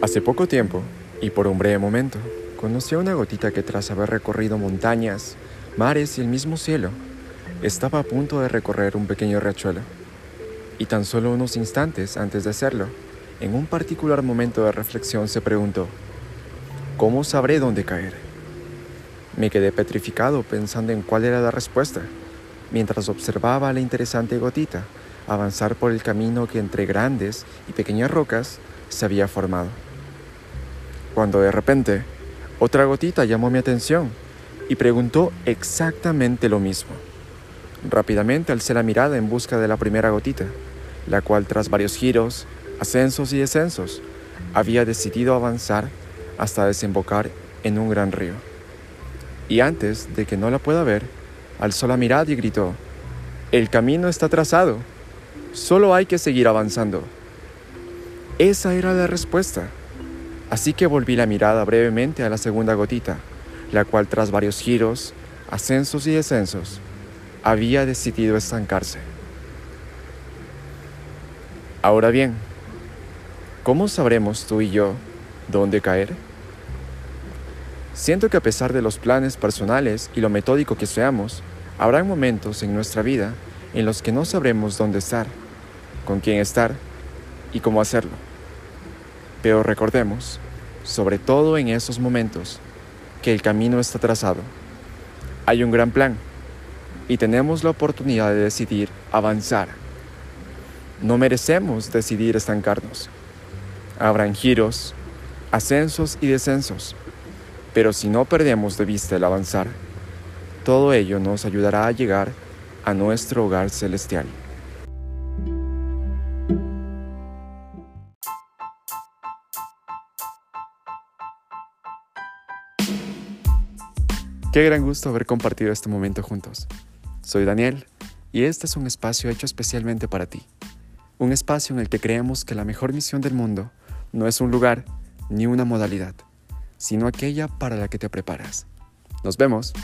Hace poco tiempo, y por un breve momento, conocí a una gotita que tras haber recorrido montañas, mares y el mismo cielo, estaba a punto de recorrer un pequeño riachuelo. Y tan solo unos instantes antes de hacerlo, en un particular momento de reflexión se preguntó, ¿cómo sabré dónde caer? Me quedé petrificado pensando en cuál era la respuesta, mientras observaba a la interesante gotita avanzar por el camino que entre grandes y pequeñas rocas se había formado cuando de repente otra gotita llamó mi atención y preguntó exactamente lo mismo. Rápidamente alcé la mirada en busca de la primera gotita, la cual tras varios giros, ascensos y descensos, había decidido avanzar hasta desembocar en un gran río. Y antes de que no la pueda ver, alzó la mirada y gritó, El camino está trazado, solo hay que seguir avanzando. Esa era la respuesta. Así que volví la mirada brevemente a la segunda gotita, la cual tras varios giros, ascensos y descensos, había decidido estancarse. Ahora bien, ¿cómo sabremos tú y yo dónde caer? Siento que a pesar de los planes personales y lo metódico que seamos, habrá momentos en nuestra vida en los que no sabremos dónde estar, con quién estar y cómo hacerlo. Pero recordemos, sobre todo en esos momentos, que el camino está trazado. Hay un gran plan y tenemos la oportunidad de decidir avanzar. No merecemos decidir estancarnos. Habrán giros, ascensos y descensos, pero si no perdemos de vista el avanzar, todo ello nos ayudará a llegar a nuestro hogar celestial. Qué gran gusto haber compartido este momento juntos. Soy Daniel y este es un espacio hecho especialmente para ti. Un espacio en el que creemos que la mejor misión del mundo no es un lugar ni una modalidad, sino aquella para la que te preparas. Nos vemos.